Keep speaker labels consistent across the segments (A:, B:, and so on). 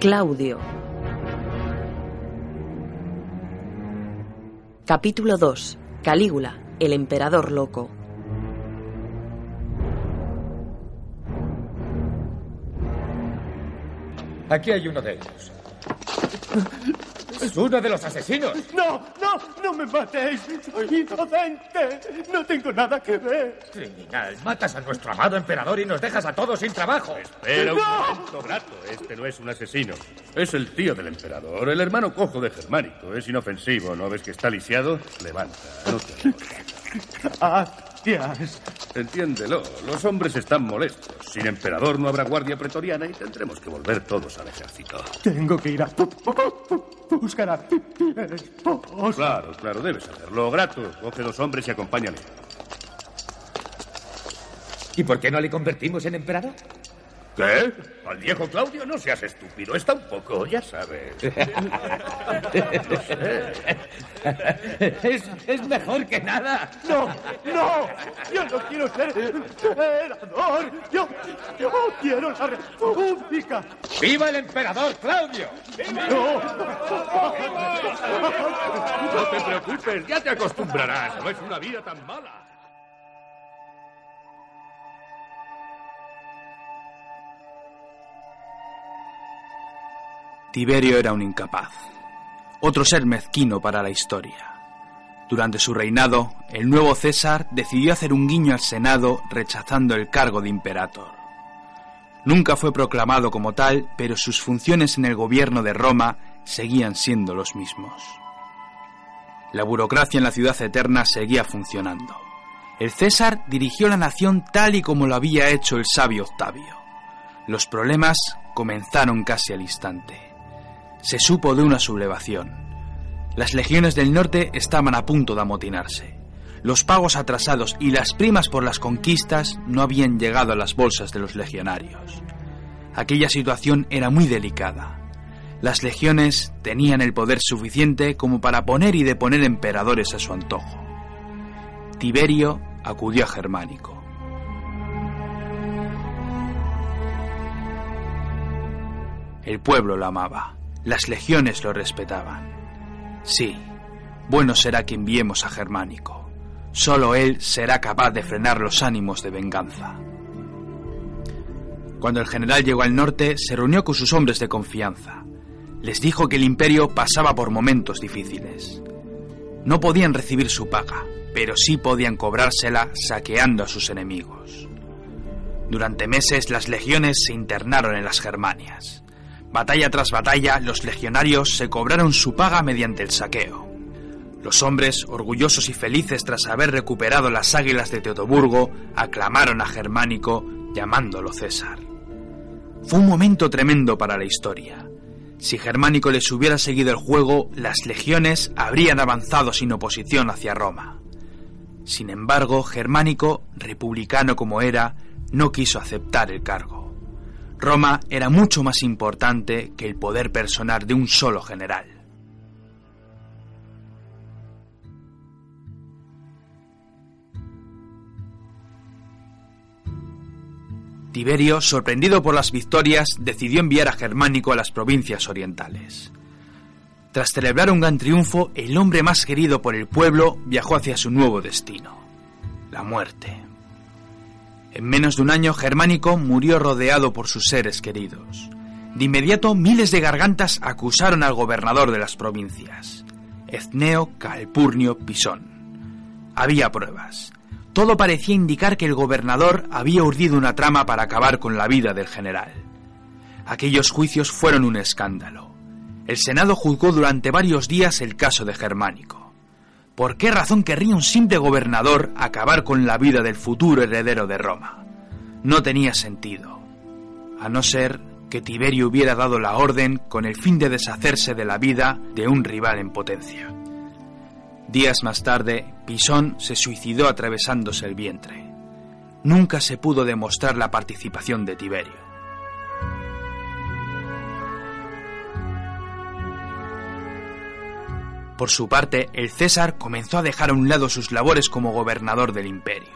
A: Claudio. Capítulo 2. Calígula, el emperador loco.
B: Aquí hay uno de ellos. ¡Es uno de los asesinos!
C: ¡No, no, no me matéis! ¡Soy inocente! ¡No tengo nada que ver!
B: Criminal, matas a nuestro amado emperador y nos dejas a todos sin trabajo.
D: Espera un momento, Grato. Este no es un asesino. Es el tío del emperador, el hermano cojo de Germánico. Es inofensivo, ¿no ves que está lisiado? Levanta, no te Entiéndelo, los hombres están molestos. Sin emperador no habrá guardia pretoriana y tendremos que volver todos al ejército.
C: Tengo que ir a buscar a.
D: Claro, claro, debes hacerlo. Grato, coge dos hombres y acompáñale.
B: ¿Y por qué no le convertimos en emperador?
D: ¿Qué? Al viejo Claudio no seas estúpido. Está un poco, ya sabes.
B: es, es mejor que nada.
C: ¡No, no! ¡Yo no quiero ser emperador! ¡Yo, yo quiero la república!
B: ¡Viva el emperador Claudio!
C: ¡No!
D: No te preocupes, ya te acostumbrarás. No es una vida tan mala.
E: Tiberio era un incapaz, otro ser mezquino para la historia. Durante su reinado, el nuevo César decidió hacer un guiño al Senado rechazando el cargo de imperator. Nunca fue proclamado como tal, pero sus funciones en el gobierno de Roma seguían siendo los mismos. La burocracia en la ciudad eterna seguía funcionando. El César dirigió la nación tal y como lo había hecho el sabio Octavio. Los problemas comenzaron casi al instante se supo de una sublevación. Las legiones del norte estaban a punto de amotinarse. Los pagos atrasados y las primas por las conquistas no habían llegado a las bolsas de los legionarios. Aquella situación era muy delicada. Las legiones tenían el poder suficiente como para poner y deponer emperadores a su antojo. Tiberio acudió a Germánico. El pueblo lo amaba. Las legiones lo respetaban. Sí, bueno será que enviemos a Germánico. Solo él será capaz de frenar los ánimos de venganza. Cuando el general llegó al norte, se reunió con sus hombres de confianza. Les dijo que el imperio pasaba por momentos difíciles. No podían recibir su paga, pero sí podían cobrársela saqueando a sus enemigos. Durante meses las legiones se internaron en las Germanias. Batalla tras batalla, los legionarios se cobraron su paga mediante el saqueo. Los hombres, orgullosos y felices tras haber recuperado las águilas de Teotoburgo, aclamaron a Germánico llamándolo César. Fue un momento tremendo para la historia. Si Germánico les hubiera seguido el juego, las legiones habrían avanzado sin oposición hacia Roma. Sin embargo, Germánico, republicano como era, no quiso aceptar el cargo. Roma era mucho más importante que el poder personal de un solo general. Tiberio, sorprendido por las victorias, decidió enviar a Germánico a las provincias orientales. Tras celebrar un gran triunfo, el hombre más querido por el pueblo viajó hacia su nuevo destino, la muerte. En menos de un año, Germánico murió rodeado por sus seres queridos. De inmediato, miles de gargantas acusaron al gobernador de las provincias, Etneo Calpurnio Pisón. Había pruebas. Todo parecía indicar que el gobernador había urdido una trama para acabar con la vida del general. Aquellos juicios fueron un escándalo. El Senado juzgó durante varios días el caso de Germánico. ¿Por qué razón querría un simple gobernador acabar con la vida del futuro heredero de Roma? No tenía sentido, a no ser que Tiberio hubiera dado la orden con el fin de deshacerse de la vida de un rival en potencia. Días más tarde, Pisón se suicidó atravesándose el vientre. Nunca se pudo demostrar la participación de Tiberio. Por su parte, el César comenzó a dejar a un lado sus labores como gobernador del imperio.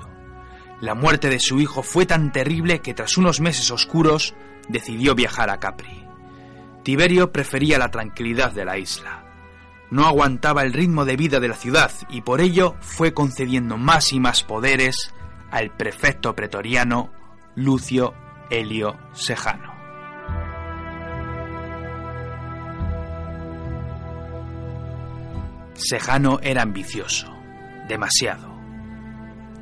E: La muerte de su hijo fue tan terrible que tras unos meses oscuros decidió viajar a Capri. Tiberio prefería la tranquilidad de la isla. No aguantaba el ritmo de vida de la ciudad y por ello fue concediendo más y más poderes al prefecto pretoriano Lucio Helio Sejano. Sejano era ambicioso, demasiado.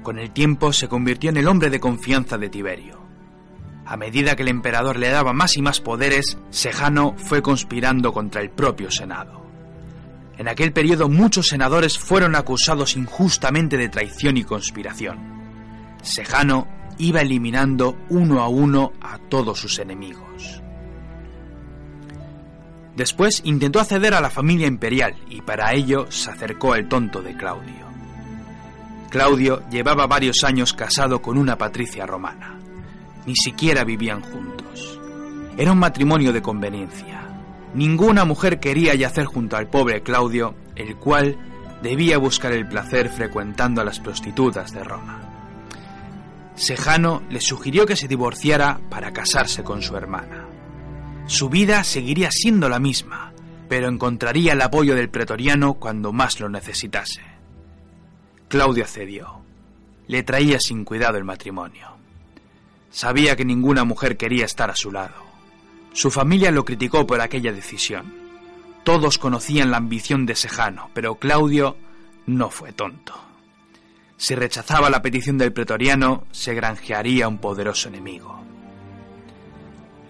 E: Con el tiempo se convirtió en el hombre de confianza de Tiberio. A medida que el emperador le daba más y más poderes, Sejano fue conspirando contra el propio Senado. En aquel periodo muchos senadores fueron acusados injustamente de traición y conspiración. Sejano iba eliminando uno a uno a todos sus enemigos. Después intentó acceder a la familia imperial y para ello se acercó al tonto de Claudio. Claudio llevaba varios años casado con una patricia romana. Ni siquiera vivían juntos. Era un matrimonio de conveniencia. Ninguna mujer quería yacer junto al pobre Claudio, el cual debía buscar el placer frecuentando a las prostitutas de Roma. Sejano le sugirió que se divorciara para casarse con su hermana. Su vida seguiría siendo la misma, pero encontraría el apoyo del pretoriano cuando más lo necesitase. Claudio cedió. Le traía sin cuidado el matrimonio. Sabía que ninguna mujer quería estar a su lado. Su familia lo criticó por aquella decisión. Todos conocían la ambición de Sejano, pero Claudio no fue tonto. Si rechazaba la petición del pretoriano, se granjearía un poderoso enemigo.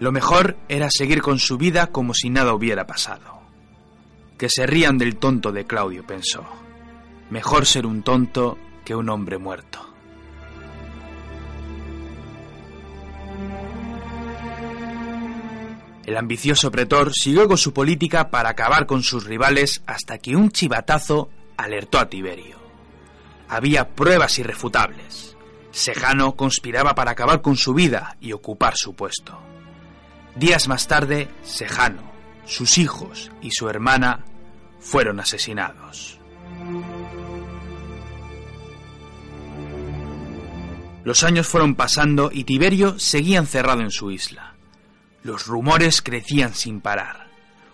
E: Lo mejor era seguir con su vida como si nada hubiera pasado. Que se rían del tonto de Claudio, pensó. Mejor ser un tonto que un hombre muerto. El ambicioso pretor siguió con su política para acabar con sus rivales hasta que un chivatazo alertó a Tiberio. Había pruebas irrefutables. Sejano conspiraba para acabar con su vida y ocupar su puesto. Días más tarde, Sejano, sus hijos y su hermana fueron asesinados. Los años fueron pasando y Tiberio seguía encerrado en su isla. Los rumores crecían sin parar.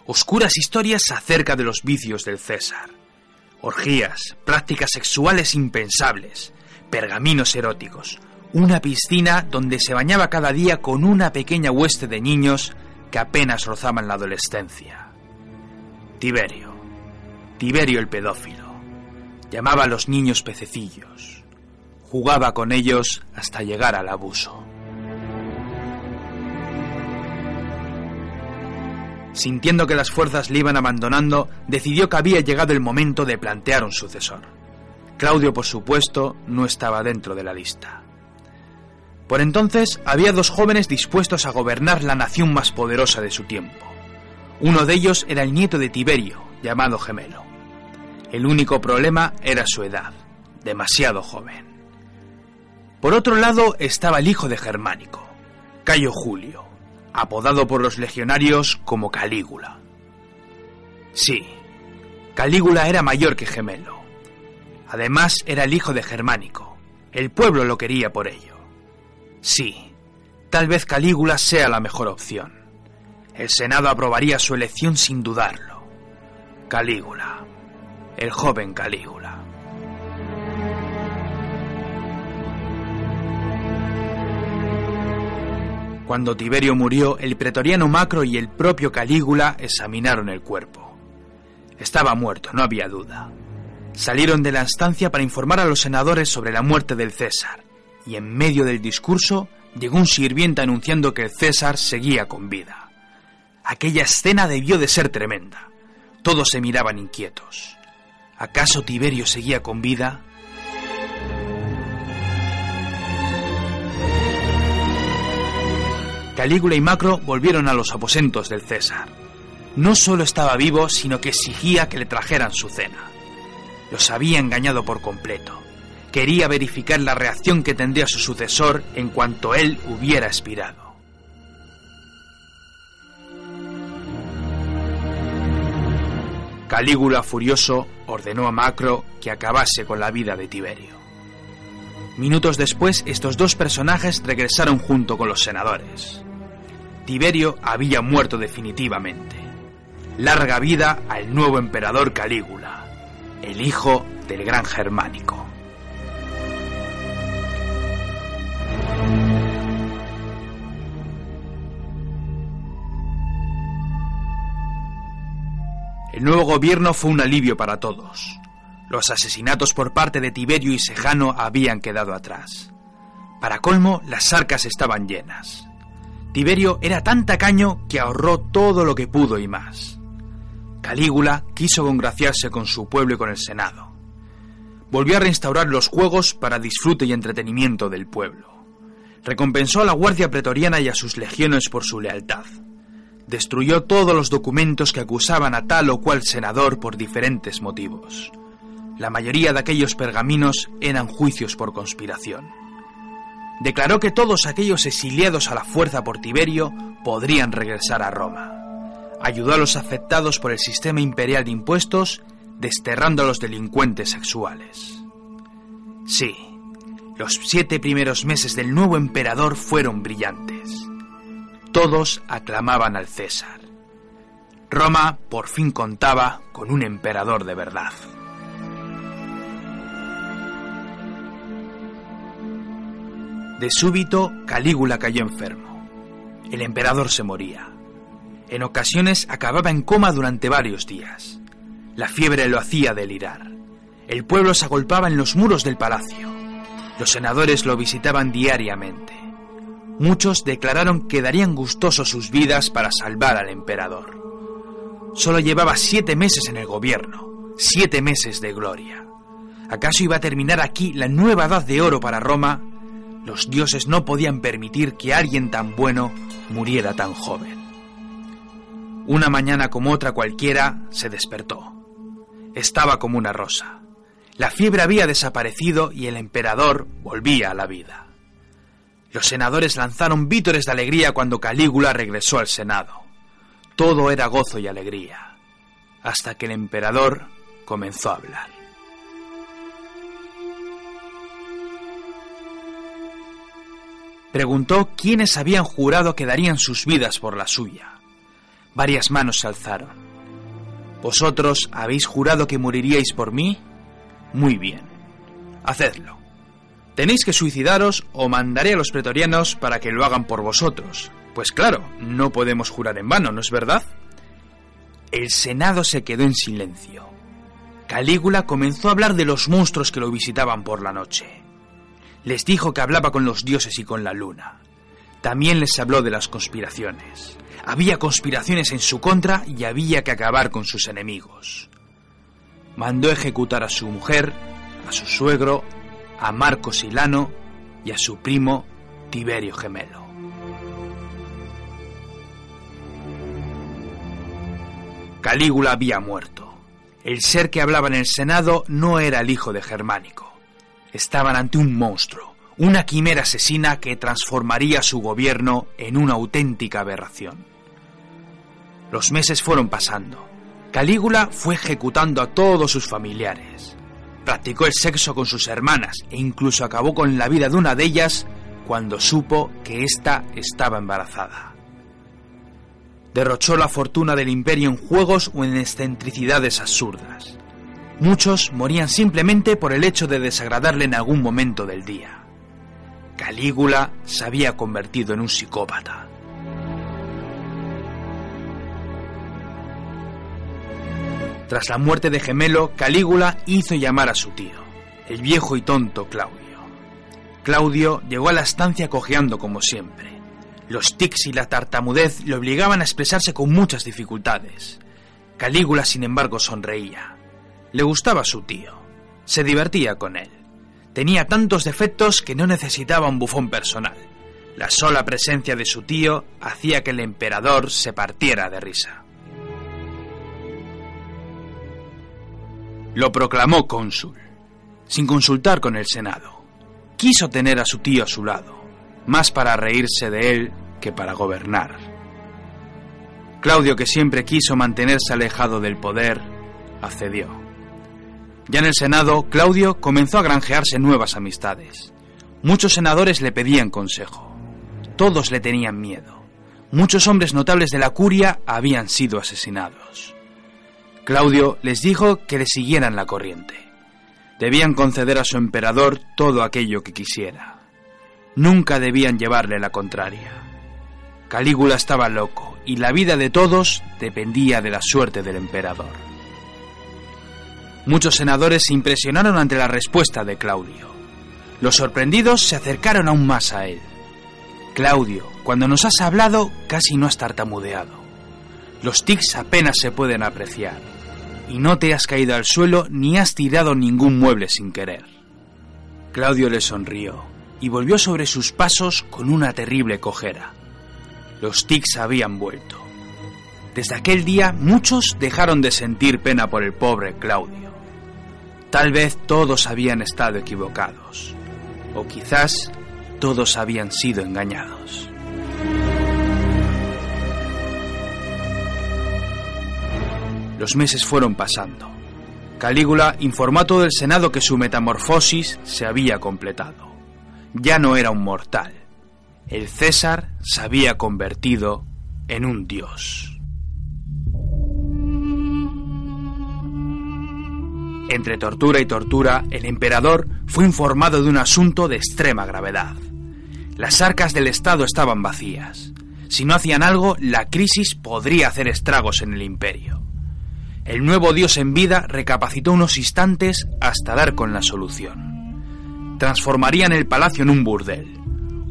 E: Oscuras historias acerca de los vicios del César. Orgías, prácticas sexuales impensables, pergaminos eróticos, una piscina donde se bañaba cada día con una pequeña hueste de niños que apenas rozaban la adolescencia. Tiberio, Tiberio el pedófilo, llamaba a los niños pececillos, jugaba con ellos hasta llegar al abuso. Sintiendo que las fuerzas le iban abandonando, decidió que había llegado el momento de plantear un sucesor. Claudio, por supuesto, no estaba dentro de la lista. Por entonces había dos jóvenes dispuestos a gobernar la nación más poderosa de su tiempo. Uno de ellos era el nieto de Tiberio, llamado Gemelo. El único problema era su edad, demasiado joven. Por otro lado estaba el hijo de Germánico, Cayo Julio, apodado por los legionarios como Calígula. Sí, Calígula era mayor que Gemelo. Además era el hijo de Germánico. El pueblo lo quería por ello. Sí, tal vez Calígula sea la mejor opción. El Senado aprobaría su elección sin dudarlo. Calígula, el joven Calígula. Cuando Tiberio murió, el pretoriano Macro y el propio Calígula examinaron el cuerpo. Estaba muerto, no había duda. Salieron de la estancia para informar a los senadores sobre la muerte del César, y en medio del discurso llegó un sirviente anunciando que César seguía con vida. Aquella escena debió de ser tremenda. Todos se miraban inquietos. ¿Acaso Tiberio seguía con vida? Calígula y Macro volvieron a los aposentos del César. No solo estaba vivo, sino que exigía que le trajeran su cena. Los había engañado por completo. Quería verificar la reacción que tendría su sucesor en cuanto él hubiera expirado. Calígula, furioso, ordenó a Macro que acabase con la vida de Tiberio. Minutos después, estos dos personajes regresaron junto con los senadores. Tiberio había muerto definitivamente. Larga vida al nuevo emperador Calígula, el hijo del gran germánico. El nuevo gobierno fue un alivio para todos. Los asesinatos por parte de Tiberio y Sejano habían quedado atrás. Para colmo, las arcas estaban llenas. Tiberio era tan tacaño que ahorró todo lo que pudo y más. Calígula quiso congraciarse con su pueblo y con el Senado. Volvió a reinstaurar los juegos para disfrute y entretenimiento del pueblo. Recompensó a la Guardia Pretoriana y a sus legiones por su lealtad. Destruyó todos los documentos que acusaban a tal o cual senador por diferentes motivos. La mayoría de aquellos pergaminos eran juicios por conspiración. Declaró que todos aquellos exiliados a la fuerza por Tiberio podrían regresar a Roma. Ayudó a los afectados por el sistema imperial de impuestos, desterrando a los delincuentes sexuales. Sí, los siete primeros meses del nuevo emperador fueron brillantes. Todos aclamaban al César. Roma por fin contaba con un emperador de verdad. De súbito, Calígula cayó enfermo. El emperador se moría. En ocasiones acababa en coma durante varios días. La fiebre lo hacía delirar. El pueblo se agolpaba en los muros del palacio. Los senadores lo visitaban diariamente. Muchos declararon que darían gustosos sus vidas para salvar al emperador. Solo llevaba siete meses en el gobierno, siete meses de gloria. ¿Acaso iba a terminar aquí la nueva edad de oro para Roma los dioses no podían permitir que alguien tan bueno muriera tan joven. Una mañana como otra cualquiera se despertó. Estaba como una rosa. La fiebre había desaparecido y el emperador volvía a la vida. Los senadores lanzaron vítores de alegría cuando Calígula regresó al Senado. Todo era gozo y alegría, hasta que el emperador comenzó a hablar. Preguntó quiénes habían jurado que darían sus vidas por la suya. Varias manos se alzaron. ¿Vosotros habéis jurado que moriríais por mí? Muy bien. Hacedlo. Tenéis que suicidaros o mandaré a los pretorianos para que lo hagan por vosotros. Pues claro, no podemos jurar en vano, ¿no es verdad? El Senado se quedó en silencio. Calígula comenzó a hablar de los monstruos que lo visitaban por la noche. Les dijo que hablaba con los dioses y con la luna. También les habló de las conspiraciones. Había conspiraciones en su contra y había que acabar con sus enemigos. Mandó ejecutar a su mujer, a su suegro, a Marco Silano y a su primo Tiberio Gemelo. Calígula había muerto. El ser que hablaba en el Senado no era el hijo de Germánico estaban ante un monstruo, una quimera asesina que transformaría su gobierno en una auténtica aberración. Los meses fueron pasando. Calígula fue ejecutando a todos sus familiares. Practicó el sexo con sus hermanas e incluso acabó con la vida de una de ellas cuando supo que ésta estaba embarazada. Derrochó la fortuna del imperio en juegos o en excentricidades absurdas. Muchos morían simplemente por el hecho de desagradarle en algún momento del día. Calígula se había convertido en un psicópata. Tras la muerte de Gemelo, Calígula hizo llamar a su tío, el viejo y tonto Claudio. Claudio llegó a la estancia cojeando como siempre. Los tics y la tartamudez le obligaban a expresarse con muchas dificultades. Calígula, sin embargo, sonreía. Le gustaba su tío. Se divertía con él. Tenía tantos defectos que no necesitaba un bufón personal. La sola presencia de su tío hacía que el emperador se partiera de risa. Lo proclamó cónsul, sin consultar con el Senado. Quiso tener a su tío a su lado, más para reírse de él que para gobernar. Claudio, que siempre quiso mantenerse alejado del poder, accedió. Ya en el Senado, Claudio comenzó a granjearse nuevas amistades. Muchos senadores le pedían consejo. Todos le tenían miedo. muchos hombres notables de la curia habían sido asesinados. Claudio les dijo que le siguieran la corriente. Debían conceder a su emperador todo aquello que quisiera. Nunca debían llevarle la contraria. Calígula estaba loco y la vida de todos dependía de la suerte del emperador. Muchos senadores se impresionaron ante la respuesta de Claudio. Los sorprendidos se acercaron aún más a él. Claudio, cuando nos has hablado casi no has tartamudeado. Los tics apenas se pueden apreciar. Y no te has caído al suelo ni has tirado ningún mueble sin querer. Claudio le sonrió y volvió sobre sus pasos con una terrible cojera. Los tics habían vuelto. Desde aquel día muchos dejaron de sentir pena por el pobre Claudio. Tal vez todos habían estado equivocados. O quizás todos habían sido engañados. Los meses fueron pasando. Calígula informó a todo el Senado que su metamorfosis se había completado. Ya no era un mortal. El César se había convertido en un dios. Entre tortura y tortura, el emperador fue informado de un asunto de extrema gravedad. Las arcas del Estado estaban vacías. Si no hacían algo, la crisis podría hacer estragos en el imperio. El nuevo dios en vida recapacitó unos instantes hasta dar con la solución. Transformarían el palacio en un burdel.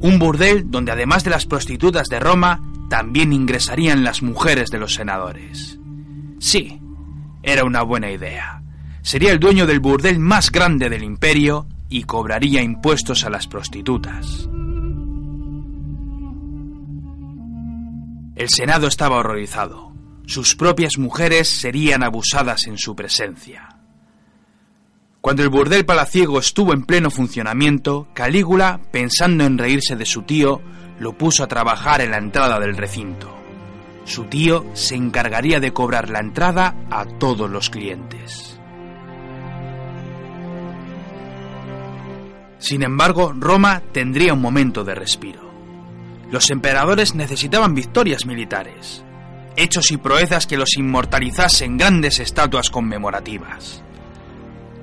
E: Un burdel donde además de las prostitutas de Roma, también ingresarían las mujeres de los senadores. Sí, era una buena idea. Sería el dueño del burdel más grande del imperio y cobraría impuestos a las prostitutas. El Senado estaba horrorizado. Sus propias mujeres serían abusadas en su presencia. Cuando el burdel palaciego estuvo en pleno funcionamiento, Calígula, pensando en reírse de su tío, lo puso a trabajar en la entrada del recinto. Su tío se encargaría de cobrar la entrada a todos los clientes. Sin embargo, Roma tendría un momento de respiro. Los emperadores necesitaban victorias militares, hechos y proezas que los inmortalizasen grandes estatuas conmemorativas.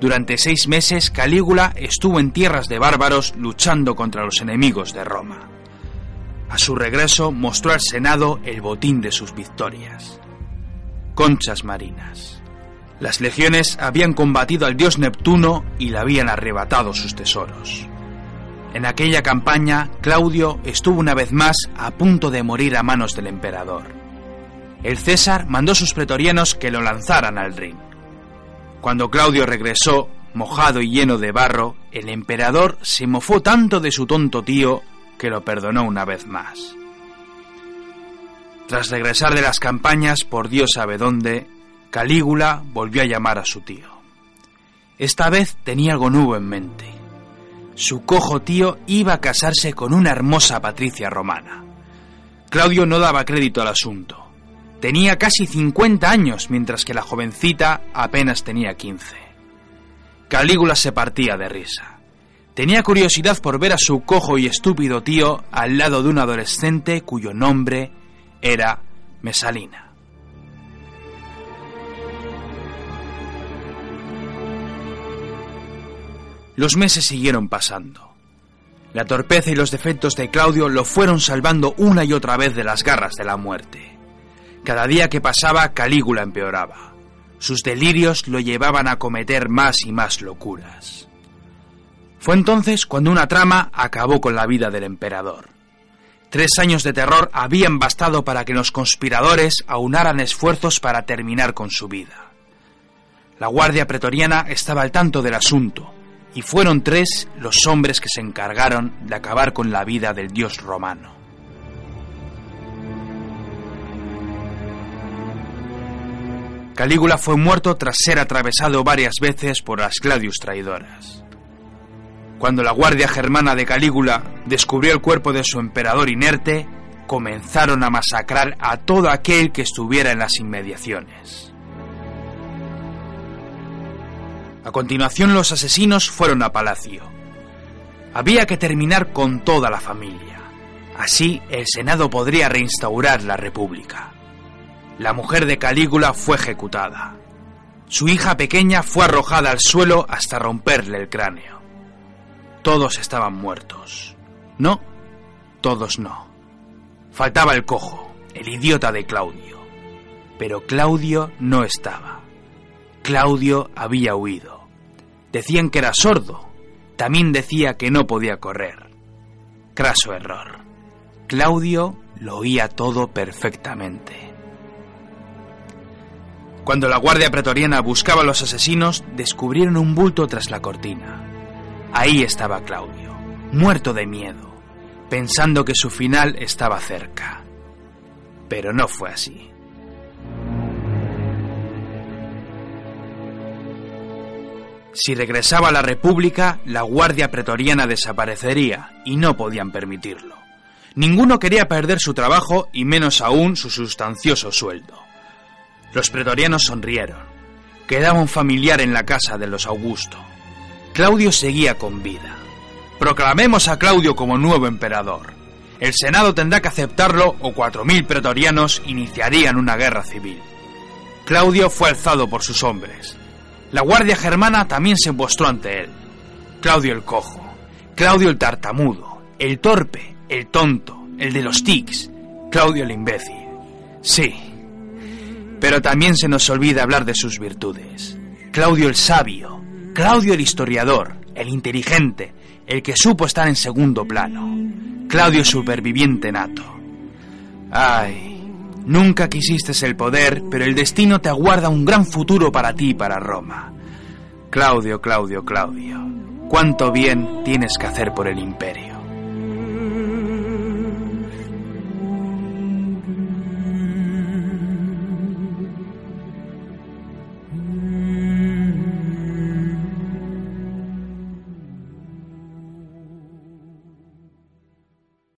E: Durante seis meses Calígula estuvo en tierras de bárbaros luchando contra los enemigos de Roma. A su regreso mostró al Senado el botín de sus victorias. Conchas marinas. Las legiones habían combatido al dios Neptuno y le habían arrebatado sus tesoros. En aquella campaña, Claudio estuvo una vez más a punto de morir a manos del emperador. El César mandó sus pretorianos que lo lanzaran al ring. Cuando Claudio regresó, mojado y lleno de barro, el emperador se mofó tanto de su tonto tío que lo perdonó una vez más. Tras regresar de las campañas por Dios sabe dónde, Calígula volvió a llamar a su tío. Esta vez tenía algo nuevo en mente su cojo tío iba a casarse con una hermosa patricia romana. Claudio no daba crédito al asunto. Tenía casi 50 años, mientras que la jovencita apenas tenía 15. Calígula se partía de risa. Tenía curiosidad por ver a su cojo y estúpido tío al lado de un adolescente cuyo nombre era Mesalina. Los meses siguieron pasando. La torpeza y los defectos de Claudio lo fueron salvando una y otra vez de las garras de la muerte. Cada día que pasaba, Calígula empeoraba. Sus delirios lo llevaban a cometer más y más locuras. Fue entonces cuando una trama acabó con la vida del emperador. Tres años de terror habían bastado para que los conspiradores aunaran esfuerzos para terminar con su vida. La Guardia Pretoriana estaba al tanto del asunto y fueron tres los hombres que se encargaron de acabar con la vida del dios romano. Calígula fue muerto tras ser atravesado varias veces por las gladius traidoras. Cuando la guardia germana de Calígula descubrió el cuerpo de su emperador inerte, comenzaron a masacrar a todo aquel que estuviera en las inmediaciones. A continuación los asesinos fueron a palacio. Había que terminar con toda la familia. Así el Senado podría reinstaurar la República. La mujer de Calígula fue ejecutada. Su hija pequeña fue arrojada al suelo hasta romperle el cráneo. Todos estaban muertos. No, todos no. Faltaba el cojo, el idiota de Claudio. Pero Claudio no estaba. Claudio había huido. Decían que era sordo. También decía que no podía correr. Craso error. Claudio lo oía todo perfectamente. Cuando la guardia pretoriana buscaba a los asesinos, descubrieron un bulto tras la cortina. Ahí estaba Claudio, muerto de miedo, pensando que su final estaba cerca. Pero no fue así. Si regresaba a la República, la Guardia Pretoriana desaparecería y no podían permitirlo. Ninguno quería perder su trabajo y menos aún su sustancioso sueldo. Los pretorianos sonrieron. Quedaba un familiar en la casa de los Augusto. Claudio seguía con vida. Proclamemos a Claudio como nuevo emperador. El Senado tendrá que aceptarlo o cuatro mil pretorianos iniciarían una guerra civil. Claudio fue alzado por sus hombres. La guardia germana también se postró ante él. Claudio el cojo, Claudio el tartamudo, el torpe, el tonto, el de los tics, Claudio el imbécil. Sí, pero también se nos olvida hablar de sus virtudes. Claudio el sabio, Claudio el historiador, el inteligente, el que supo estar en segundo plano, Claudio superviviente nato. Ay, nunca quisiste el poder, pero el destino te aguarda un gran futuro para ti y para Roma. Claudio, Claudio, Claudio, cuánto bien tienes que hacer por el imperio.